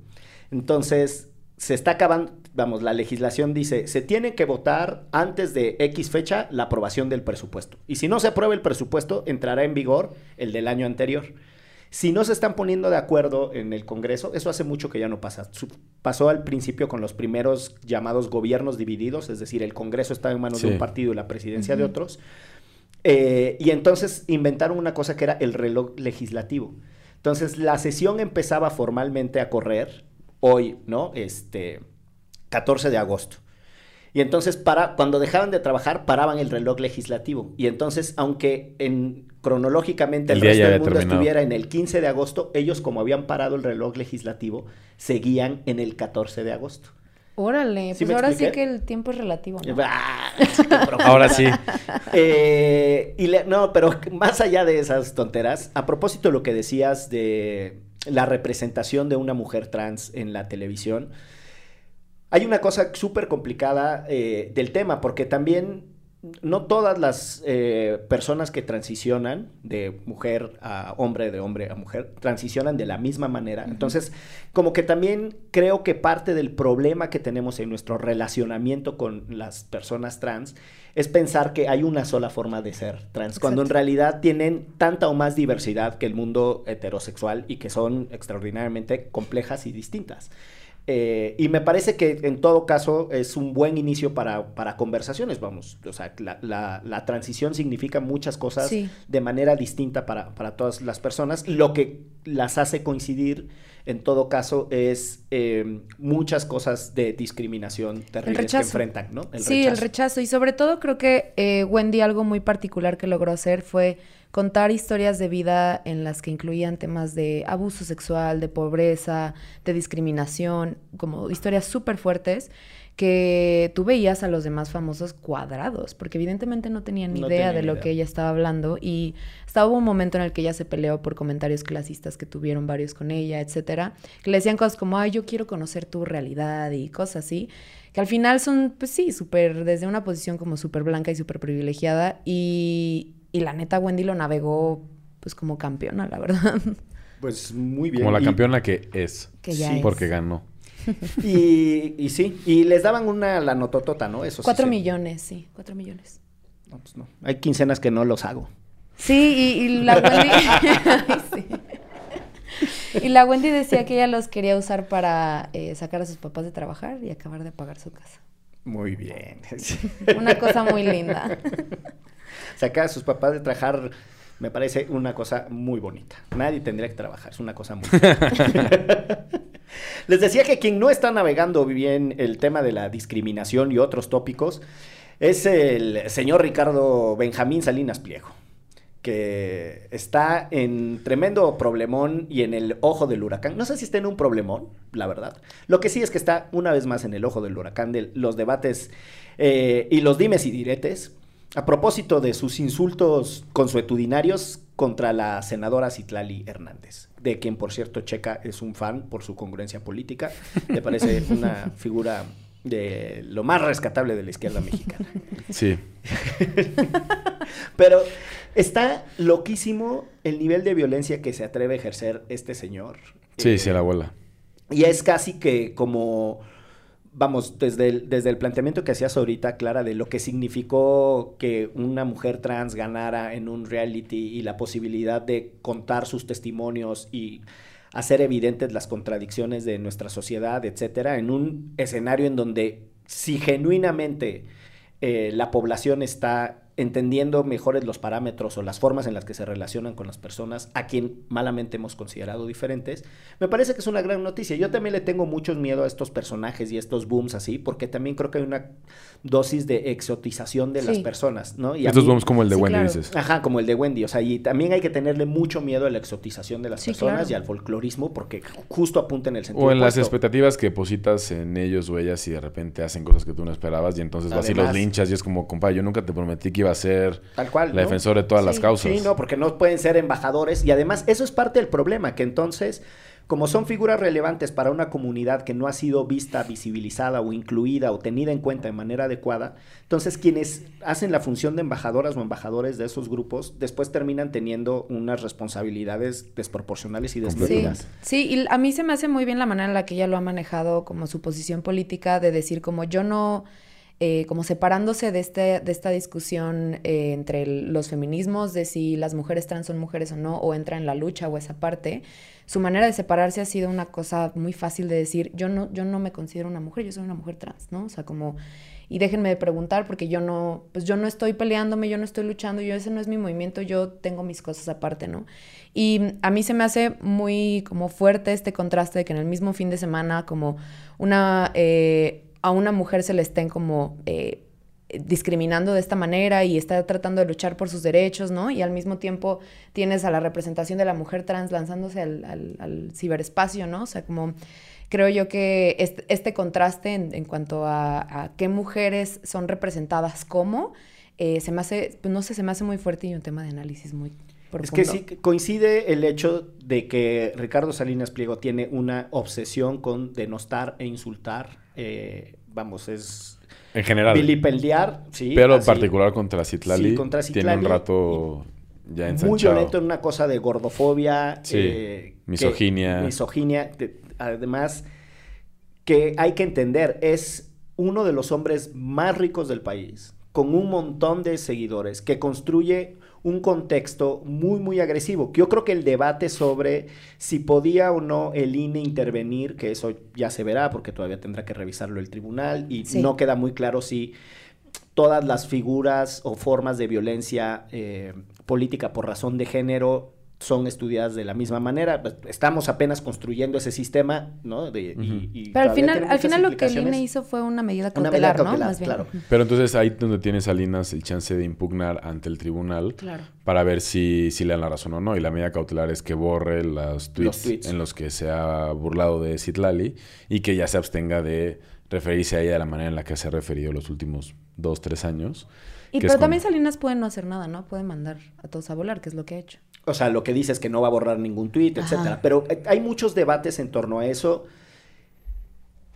Entonces, se está acabando, vamos, la legislación dice, se tiene que votar antes de X fecha la aprobación del presupuesto. Y si no se aprueba el presupuesto, entrará en vigor el del año anterior. Si no se están poniendo de acuerdo en el Congreso, eso hace mucho que ya no pasa. Su- pasó al principio con los primeros llamados gobiernos divididos, es decir, el Congreso estaba en manos de un partido y la presidencia de otros. Eh, y entonces inventaron una cosa que era el reloj legislativo. Entonces la sesión empezaba formalmente a correr hoy, ¿no? Este 14 de agosto. Y entonces para cuando dejaban de trabajar paraban el reloj legislativo. Y entonces aunque en cronológicamente el, resto del mundo terminado. estuviera en el 15 de agosto, ellos como habían parado el reloj legislativo, seguían en el 14 de agosto. Órale, ¿Sí pues ahora sí que el tiempo es relativo, ¿no? Ah, profundidad. Ahora sí. Eh, y le- no, pero más allá de esas tonteras, a propósito de lo que decías de la representación de una mujer trans en la televisión, hay una cosa súper complicada eh, del tema, porque también no todas las eh, personas que transicionan de mujer a hombre, de hombre a mujer, transicionan de la misma manera. Entonces, como que también creo que parte del problema que tenemos en nuestro relacionamiento con las personas trans es pensar que hay una sola forma de ser trans, cuando en realidad tienen tanta o más diversidad que el mundo heterosexual y que son extraordinariamente complejas y distintas. Eh, y me parece que en todo caso es un buen inicio para, para conversaciones, vamos. O sea, la, la- la transición significa muchas cosas Sí. de manera distinta para, para todas las personas. Lo que las hace coincidir, en todo caso, es eh, muchas cosas de discriminación terribles que enfrentan, ¿no? sí, el rechazo. Y sobre todo creo que eh, Wendy algo muy particular que logró hacer fue contar historias de vida en las que incluían temas de abuso sexual, de pobreza, de discriminación, como historias súper fuertes que tú veías a los demás famosos cuadrados, porque evidentemente no tenían ni No idea de lo idea. que ella estaba hablando y hasta hubo un momento en el que ella se peleó por comentarios clasistas que tuvieron varios con ella, etcétera, que le decían cosas como, ay, yo quiero conocer tu realidad y cosas así, que al final son, pues sí, súper, desde una posición como súper blanca y súper privilegiada y, y la neta Wendy lo navegó pues como campeona, la verdad. Pues muy bien. Como la Y- campeona que es. Que ya Sí, es. Porque ganó. Y, y sí, y les daban una la nototota, ¿no? Eso Cuatro millones, sí, cuatro millones. No, pues no. Hay quincenas que no los hago. Sí, y, y la Wendy. Sí. Y la Wendy decía que ella los quería usar para eh, sacar a sus papás de trabajar y acabar de pagar su casa. Muy bien. Una cosa muy linda. Sacar a sus papás de trabajar me parece una cosa muy bonita. Nadie tendría que trabajar, es una cosa muy... Les decía que quien no está navegando bien el tema de la discriminación y otros tópicos es el señor Ricardo Benjamín Salinas Pliego, que está en tremendo problemón y en el ojo del huracán. No sé si está en un problemón, la verdad. Lo que sí es que está una vez más en el ojo del huracán de los debates eh, y los dimes y diretes a propósito de sus insultos consuetudinarios contra la senadora Citlali Hernández, de quien por cierto Checa es un fan por su congruencia política. Le parece una figura de lo más rescatable de la izquierda mexicana. Sí. Pero está loquísimo el nivel de violencia que se atreve a ejercer este señor. Sí, Eh, sí, la abuela. Y es casi que como vamos, desde el, desde el planteamiento que hacías ahorita, Clara, de lo que significó que una mujer trans ganara en un reality y la posibilidad de contar sus testimonios y hacer evidentes las contradicciones de nuestra sociedad, etcétera, en un escenario en donde si genuinamente eh, la población está entendiendo mejores los parámetros o las formas en las que se relacionan con las personas a quien malamente hemos considerado diferentes, me parece que es una gran noticia. Yo también le tengo mucho miedo a estos personajes y estos booms así, porque también creo que hay una dosis de exotización de las personas, ¿no? Y Estos mí- booms como el de Sí, Wendy, claro. dices. Ajá, como el de Wendy. O sea, y también hay que tenerle mucho miedo a la exotización de las Sí, personas claro. y al folclorismo, porque justo apunta en el sentido O en las expectativas que positas en ellos o ellas y de repente hacen cosas que tú no esperabas y entonces vas y los Además- linchas y es como, compa, yo nunca te prometí que iba a ser Tal cual. la ¿no? defensora de todas las Sí. causas. Sí, no, porque no pueden ser embajadores y además eso es parte del problema, que entonces, como son figuras relevantes para una comunidad que no ha sido vista, visibilizada o incluida o tenida en cuenta de manera adecuada, entonces quienes hacen la función de embajadoras o embajadores de esos grupos después terminan teniendo unas responsabilidades desproporcionales y Sí, desmedidas. sí, y a mí se me hace muy bien la manera en la que ella lo ha manejado como su posición política de decir como yo no, eh, como separándose de, este, de esta discusión eh, entre los feminismos, de si las mujeres trans son mujeres o no, o entra en la lucha o esa parte, su manera de separarse ha sido una cosa muy fácil de decir, yo no, yo no me considero una mujer, yo soy una mujer trans, ¿no? O sea, como, y déjenme de preguntar porque yo no, pues yo no estoy peleándome, yo no estoy luchando, yo ese no es mi movimiento, yo tengo mis cosas aparte, ¿no? Y a mí se me hace muy como fuerte este contraste de que en el mismo fin de semana como una, eh, a una mujer se le estén como eh, discriminando de esta manera y está tratando de luchar por sus derechos, ¿no? Y al mismo tiempo tienes a la representación de la mujer trans lanzándose al, al- al ciberespacio, ¿no? O sea, como creo yo que este, este contraste en, en cuanto a, a qué mujeres son representadas como, eh, se me hace, pues no sé, se me hace muy fuerte y un tema de análisis muy profundo. Es que sí coincide el hecho de que Ricardo Salinas Pliego tiene una obsesión con denostar e insultar. Eh, vamos, es En general. vilipendiar, sí. pero en particular contra Citlali. Sí, contra Tiene Citlali un rato ya Muy ensanchado. violento en una cosa de gordofobia. Sí, eh, que- misoginia. misoginia. de- además, que hay que entender, es uno de los hombres más ricos del país, con un montón de seguidores, que construye un contexto muy, muy agresivo. Yo creo que el debate sobre si podía o no el INE intervenir, que eso ya se verá, porque todavía tendrá que revisarlo el tribunal, y Sí. no queda muy claro si todas las figuras o formas de violencia eh, política por razón de género son estudiadas de la misma manera. Pues, Estamos apenas construyendo ese sistema, ¿no? De- y- Ujú. y Pero al final, al final lo que el. INE hizo fue una medida Una cautelar, ¿no? cautelar, Más bien. claro. Pero entonces ahí donde tiene Salinas el chance de impugnar ante el tribunal Claro. para ver si, si le dan la razón o no. Y la medida cautelar es que borre los tweets, tweets. en los que se ha burlado de Citlali y que ya se abstenga de referirse a ella de la manera en la que se ha referido los últimos dos, tres años. Y pero con- también Salinas puede no hacer nada, ¿no? Puede mandar a todos a volar, que es lo que ha hecho. O sea, lo que dice es que no va a borrar ningún tuit, Ajá. etcétera. Pero eh, hay muchos debates en torno a eso.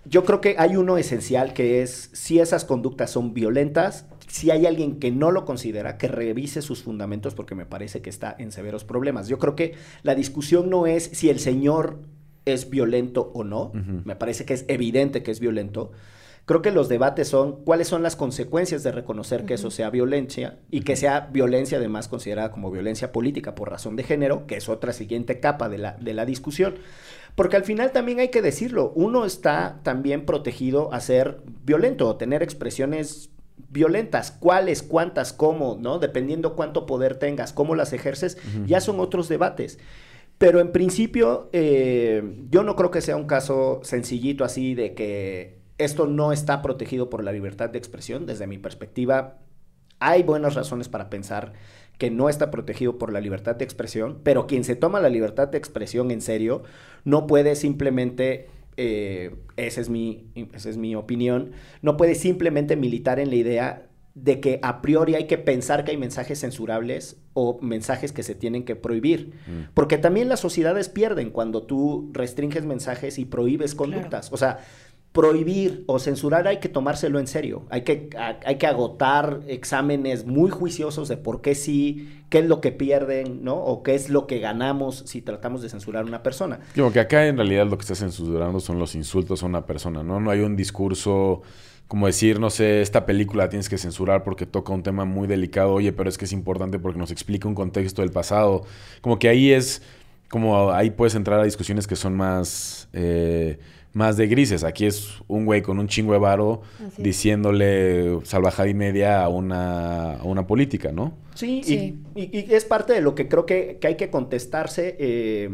Yo creo que hay uno esencial que es si esas conductas son violentas, si hay alguien que no lo considera, que revise sus fundamentos porque me parece que está en severos problemas. Yo creo que la discusión no es si el señor es violento o no, me parece que es evidente que es violento. Creo que los debates son cuáles son las consecuencias de reconocer que eso sea violencia y que sea violencia además considerada como violencia política por razón de género, que es otra siguiente capa de la, de la discusión. Porque al final también hay que decirlo, uno está también protegido a ser violento o tener expresiones violentas, cuáles, cuántas, cómo, ¿no? Dependiendo cuánto poder tengas, cómo las ejerces, ya son otros debates. Pero en principio, eh, yo no creo que sea un caso sencillito así de que esto no está protegido por la libertad de expresión. Desde mi perspectiva, hay buenas razones para pensar que no está protegido por la libertad de expresión, pero quien se toma la libertad de expresión en serio no puede simplemente, eh, esa, es mi, esa es mi opinión, no puede simplemente militar en la idea de que a priori hay que pensar que hay mensajes censurables o mensajes que se tienen que prohibir. Mm. Porque también las sociedades pierden cuando tú restringes mensajes y prohíbes conductas. O sea, prohibir o censurar hay que tomárselo en serio. Hay que, hay que agotar exámenes muy juiciosos de por qué sí, qué es lo que pierden, ¿no? O qué es lo que ganamos si tratamos de censurar a una persona. Digo que acá en realidad lo que está censurando son los insultos a una persona, ¿no? No hay un discurso como decir, no sé, esta película tienes que censurar porque toca un tema muy delicado, oye, pero es que es importante porque nos explica un contexto del pasado. Como que ahí es, como ahí puedes entrar a discusiones que son más, eh, más de grises. Aquí es un güey con un chingo de varo diciéndole diciéndole salvajada y media a una, a una política, ¿no? Sí, Sí. Y, y- y es parte de lo que creo que, que hay que contestarse. eh,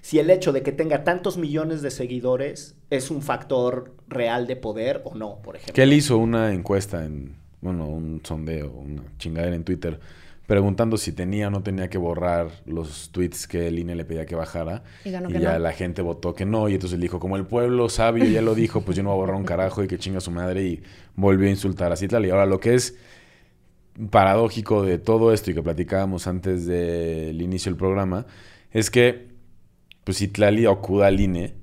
si el hecho de que tenga tantos millones de seguidores es un factor real de poder o no, por ejemplo. Que él hizo una encuesta en, bueno, un sondeo, una chingadera en Twitter, preguntando si tenía o no tenía que borrar los tweets que el INE le pedía que bajara. Y ganó y que ya no. la gente votó que no. Y entonces él dijo, como el pueblo sabio ya lo dijo, pues yo no voy a borrar un carajo y que chinga su madre. Y volvió a insultar a Citlali. Ahora, lo que es paradójico de todo esto y que platicábamos antes del inicio del programa, es que pues Citlali acuda al INE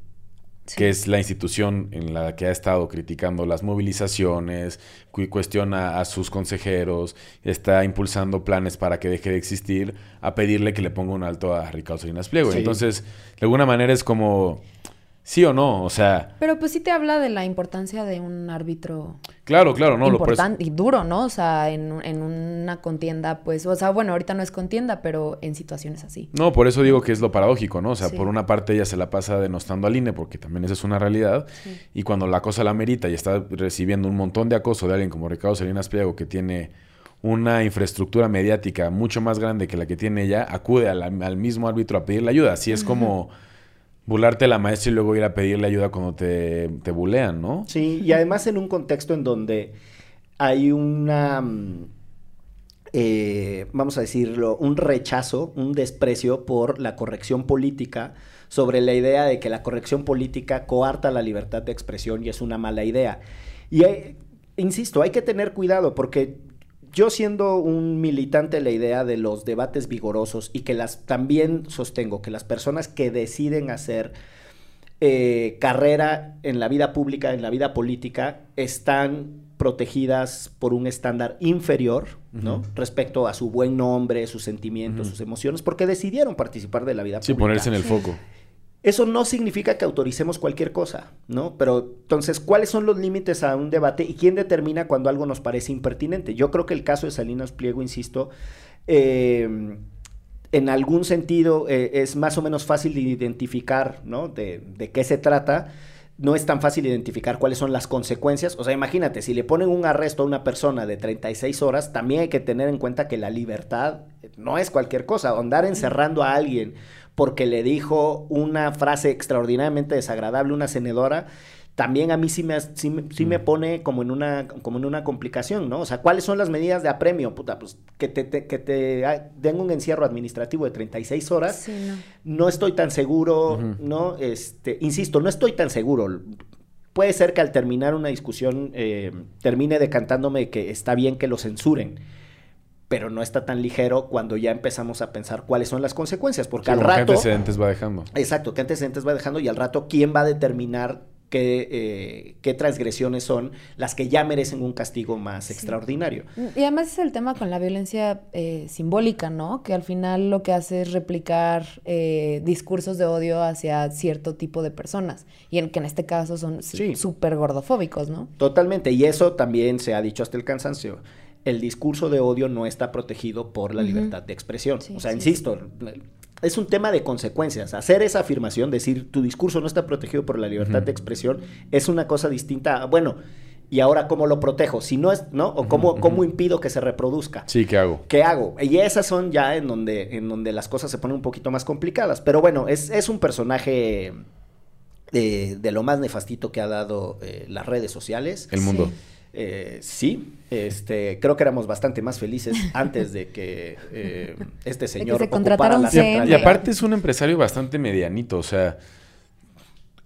Sí. que es la institución en la que ha estado criticando las movilizaciones, cu- cuestiona a sus consejeros, está impulsando planes para que deje de existir, a pedirle que le ponga un alto a Ricardo Salinas Pliego. Sí. Entonces, de alguna manera es como, sí o no, o sea, Pero pues sí te habla de la importancia de un árbitro claro, claro, no, lo importante y duro, ¿no? O sea, en, en una contienda, pues, o sea, bueno, ahorita no es contienda, pero en situaciones así. No, por eso digo que es lo paradójico, ¿no? O sea, Sí. por una parte ella se la pasa denostando al INE, porque también esa es una realidad, y cuando la cosa la merita y está recibiendo un montón de acoso de alguien como Ricardo Salinas Pliego, que tiene una infraestructura mediática mucho más grande que la que tiene ella, acude al, al mismo árbitro a pedirle ayuda. Así es como burlarte de la maestra y luego ir a pedirle ayuda cuando te, te bulean, ¿no? Sí, y además en un contexto en donde hay una, mm, eh, vamos a decirlo, un rechazo, un desprecio por la corrección política sobre la idea de que la corrección política coarta la libertad de expresión y es una mala idea. Y hay- insisto, hay que tener cuidado porque yo siendo un militante de la idea de los debates vigorosos y que las también sostengo que las personas que deciden hacer eh, carrera en la vida pública, en la vida política, están protegidas por un estándar inferior, ¿no? Respecto a su buen nombre, sus sentimientos, sus emociones, porque decidieron participar de la vida Sí, pública. ponerse en el Sí. foco. Eso no significa que autoricemos cualquier cosa, ¿no? Pero entonces, ¿cuáles son los límites a un debate y quién determina cuando algo nos parece impertinente? Yo creo que el caso de Salinas Pliego, insisto, eh, en algún sentido eh, es más o menos fácil de identificar, ¿no? De, de qué se trata. No es tan fácil identificar cuáles son las consecuencias. O sea, imagínate, si le ponen un arresto a una persona de 36 horas, también hay que tener en cuenta que la libertad no es cualquier cosa. Andar encerrando a alguien porque le dijo una frase extraordinariamente desagradable a una senadora, también a mí sí me, sí, me- sí me pone como en, una, como en una complicación, ¿no? O sea, ¿cuáles son las medidas de apremio? Puta, pues que te, te- que te ah, den un encierro administrativo de 36 horas. Sí, no. No estoy tan seguro. ¿no? Este, insisto, no estoy tan seguro. Puede ser que al terminar una discusión eh, termine decantándome que está bien que lo censuren, pero no está tan ligero cuando ya empezamos a pensar cuáles son las consecuencias, porque Sí, al como qué rato... antecedentes va dejando. Exacto, qué antecedentes va dejando y al rato quién va a determinar qué, eh, qué transgresiones son las que ya merecen un castigo más Sí. extraordinario. Y además es el tema con la violencia eh, simbólica, ¿no? Que al final lo que hace es replicar eh, discursos de odio hacia cierto tipo de personas. Y en que en este caso son s- Sí. súper gordofóbicos, ¿no? Totalmente, y eso también se ha dicho hasta el cansancio. El discurso de odio no está protegido por la libertad de expresión. Sí, o sea, sí, insisto, es un tema de consecuencias. Hacer esa afirmación, decir tu discurso no está protegido por la libertad de expresión, es una cosa distinta. a, Bueno, y ahora cómo lo protejo, si no es, ¿no? O cómo, cómo impido que se reproduzca. Sí, ¿qué hago? ¿Qué hago? Y esas son ya en donde, en donde las cosas se ponen un poquito más complicadas. Pero bueno, es, es un personaje eh, de lo más nefastito que ha dado eh, las redes sociales. El mundo. Sí. Eh, sí, este, creo que éramos bastante más felices antes de que eh, este señor se ocupara contratara un la centralidad. y aparte es un empresario bastante medianito, o sea,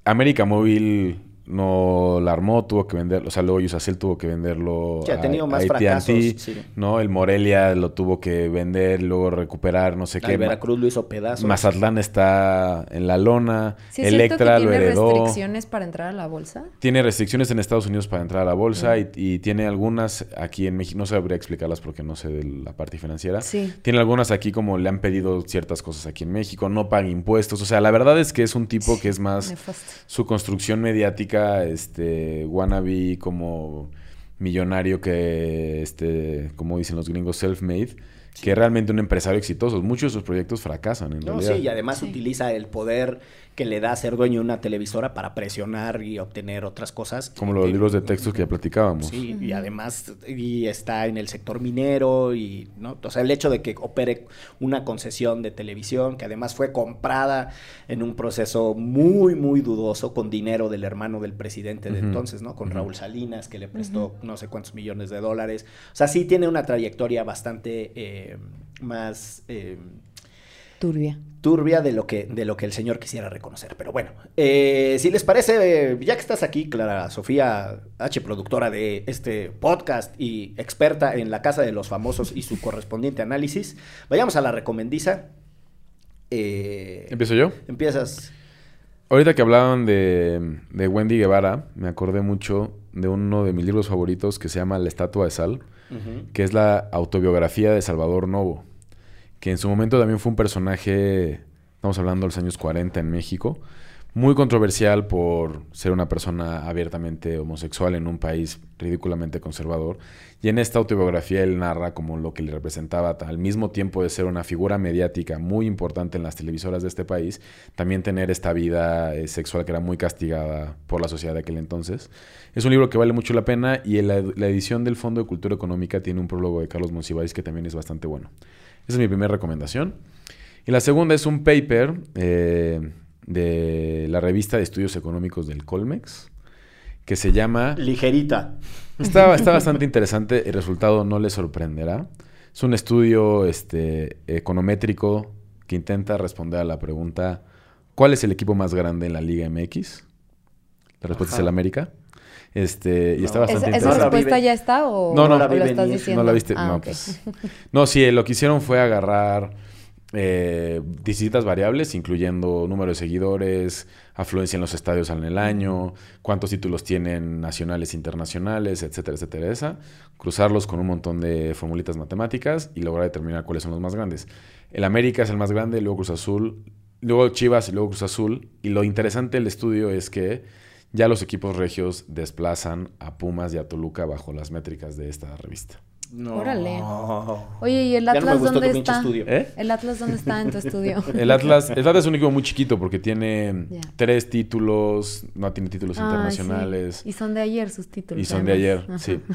América Móvil no la armó, tuvo que venderlo. O sea, luego Yusacel tuvo que venderlo Sí, ha tenido más AT&T, fracasos, sí. ¿no? El Morelia lo tuvo que vender, luego recuperar, no sé Al qué. Veracruz lo hizo pedazos. Mazatlán está en la lona. Sí, cierto que Electra lo tiene heredó. restricciones para entrar a la bolsa. Tiene restricciones en Estados Unidos para entrar a la bolsa y, y tiene algunas aquí en México. No sabría explicarlas porque no sé de la parte financiera. Sí. Tiene algunas aquí como le han pedido ciertas cosas aquí en México. No paga impuestos. O sea, la verdad es que es un tipo que es más Nefasto. su construcción mediática, este, wannabe como millonario que, este, como dicen los gringos, self-made, que realmente un empresario exitoso. Muchos de sus proyectos fracasan en No, realidad. sí, y además Sí. utiliza el poder que le da ser dueño de una televisora para presionar y obtener otras cosas. Como los libros de textos que ya platicábamos. Sí, y además y está en el sector minero y no, o sea, el hecho de que opere una concesión de televisión que además fue comprada en un proceso muy muy dudoso con dinero del hermano del presidente de entonces, ¿no? Con. Raúl Salinas que le prestó no sé cuántos millones de dólares. O sea, sí tiene una trayectoria bastante eh, más eh, Turbia. turbia de lo que de lo que el señor quisiera reconocer. Pero bueno, eh, si les parece, eh, ya que estás aquí, Clara Sofía H, productora de este podcast y experta en la casa de los famosos y su correspondiente análisis, vayamos a la recomendiza. Eh, ¿Empiezo yo? empiezas. Ahorita que hablaban de, de Wendy Guevara, me acordé mucho de uno de mis libros favoritos que se llama La Estatua de Sal, que es la autobiografía de Salvador Novo, que en su momento también fue un personaje, estamos hablando de los años 40 en México, muy controversial por ser una persona abiertamente homosexual en un país ridículamente conservador. Y en esta autobiografía él narra como lo que le representaba, al mismo tiempo de ser una figura mediática muy importante en las televisoras de este país, también tener esta vida eh, sexual que era muy castigada por la sociedad de aquel entonces. Es un libro que vale mucho la pena y la, la edición del Fondo de Cultura Económica tiene un prólogo de Carlos Monsiváis que también es bastante bueno. Esa es mi primera recomendación. Y la segunda es un paper eh, de la revista de estudios económicos del Colmex que se llama... Ligerita. Está, está bastante interesante, el resultado no le sorprenderá. Es un estudio este, econométrico que intenta responder a la pregunta ¿cuál es el equipo más grande en la Liga MX? La respuesta es el América. Este, y está bastante ¿Esa, esa respuesta ya está o, No, no o la estás diciendo? No la viste. Ah, pues, no, sí, lo que hicieron fue agarrar eh, distintas variables, incluyendo número de seguidores, afluencia en los estadios en el año, cuántos títulos tienen nacionales e internacionales, etcétera, etcétera, esa. Cruzarlos con un montón de formulitas matemáticas y lograr determinar cuáles son los más grandes. El América es el más grande, luego Cruz Azul, luego Chivas y luego Cruz Azul. Y lo interesante del estudio es que ya los equipos regios desplazan a Pumas y a Toluca bajo las métricas de esta revista. No. Órale. Oye, ¿y el Ya no Atlas gustó dónde está? ¿Eh? ¿El Atlas dónde está en tu estudio? El Atlas, el Atlas es un equipo muy chiquito porque tiene tres títulos, no tiene títulos Ay, internacionales sí. Y son de ayer sus títulos. y son de ayer, Ajá. sí.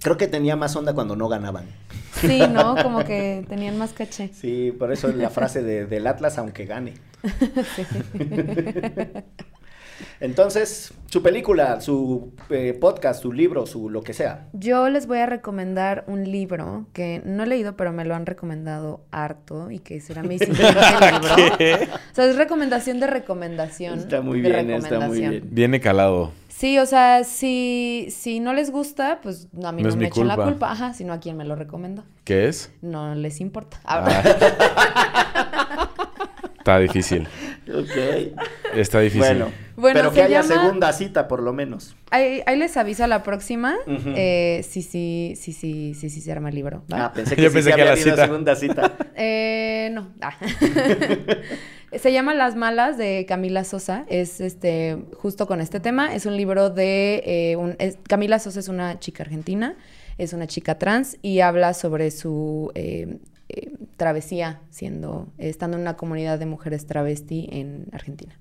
Creo que tenía más onda cuando no ganaban. Sí, ¿no? Como que tenían más caché. Sí, por eso la frase de- del Atlas, aunque gane. Entonces, su película, su eh, podcast, su libro, su lo que sea. Yo les voy a recomendar un libro que no he leído, pero me lo han recomendado harto y que será mi siguiente libro. O sea, es recomendación de recomendación. Está muy bien, está muy bien. Viene calado. Sí, o sea, si, si no les gusta, pues a mí No no, es me echen la culpa. culpa, ajá, sino a quien me lo recomendó. ¿Qué es? No les importa. Ah, está difícil. Ok. Está difícil. Bueno, Bueno, pero se que haya llama- segunda cita, por lo menos. Ahí, ahí les aviso a la próxima. Ujú. eh, sí, sí, sí, sí, sí, sí, se arma el libro. ¿va? Ah, pensé que Yo sí pensé se que había la cita. segunda cita. Eh, no. Ah. Se llama Las Malas de Camila Sosa. Es este justo con este tema. Es un libro de eh, un- es- Camila Sosa es una chica argentina, es una chica trans y habla sobre su eh, eh, travesía siendo estando en una comunidad de mujeres travesti en Argentina.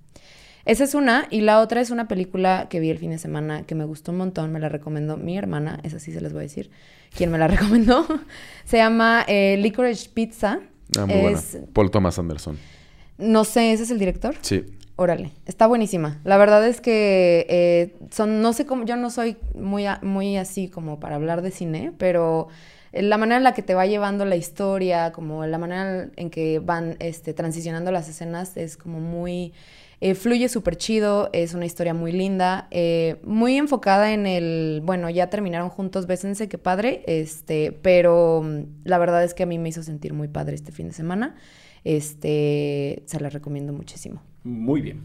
Esa es una, y la otra es una película que vi el fin de semana que me gustó un montón, me la recomendó mi hermana, esa sí se les voy a decir, quién me la recomendó. Se llama eh, Licorice Pizza. Ah, muy buena. Es- Paul Thomas Anderson. no sé, ¿ese es el director? Sí. Órale, está buenísima. La verdad es que eh, son, no sé cómo, yo no soy muy, muy así como para hablar de cine, pero la manera en la que te va llevando la historia, como la manera en que van este, transicionando las escenas es como muy Eh, fluye súper chido, es una historia muy linda, eh, muy enfocada en el, bueno, ya terminaron juntos, bésense, qué padre, este, pero mm, la verdad es que a mí me hizo sentir muy padre este fin de semana. Este, se la recomiendo muchísimo. Muy bien.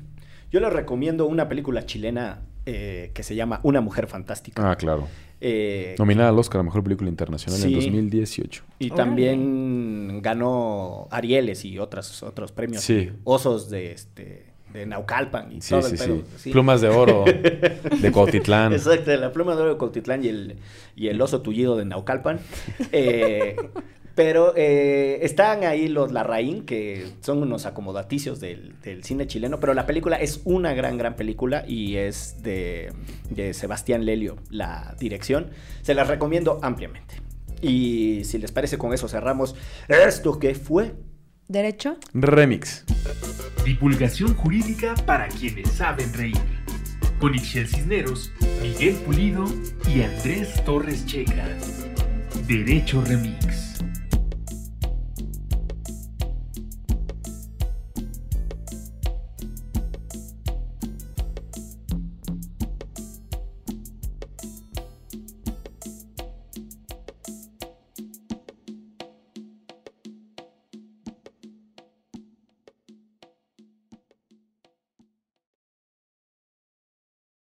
Yo les recomiendo una película chilena eh, que se llama Una mujer fantástica. Ah, claro. Eh, Nominada al Oscar a Mejor Película Internacional en Sí. 2018. y también ganó Arieles y otras, otros premios. Sí. Osos de, este, de Naucalpan y Sí, todo sí, el pedo. sí. sí. Plumas de oro de Cuautitlán. Exacto, la pluma de oro de Cautitlán y el, y el oso tullido de Naucalpan. Eh, pero eh, están ahí los Larraín, que son unos acomodaticios del, del cine chileno, pero la película es una gran, gran película y es de, de Sebastián Lelio, la dirección. Se las recomiendo ampliamente. Y si les parece, con eso cerramos esto que fue. ¿Derecho? Remix. Divulgación jurídica para quienes saben reír. Con Ixel Cisneros, Miguel Pulido y Andrés Torres Checa. Derecho Remix.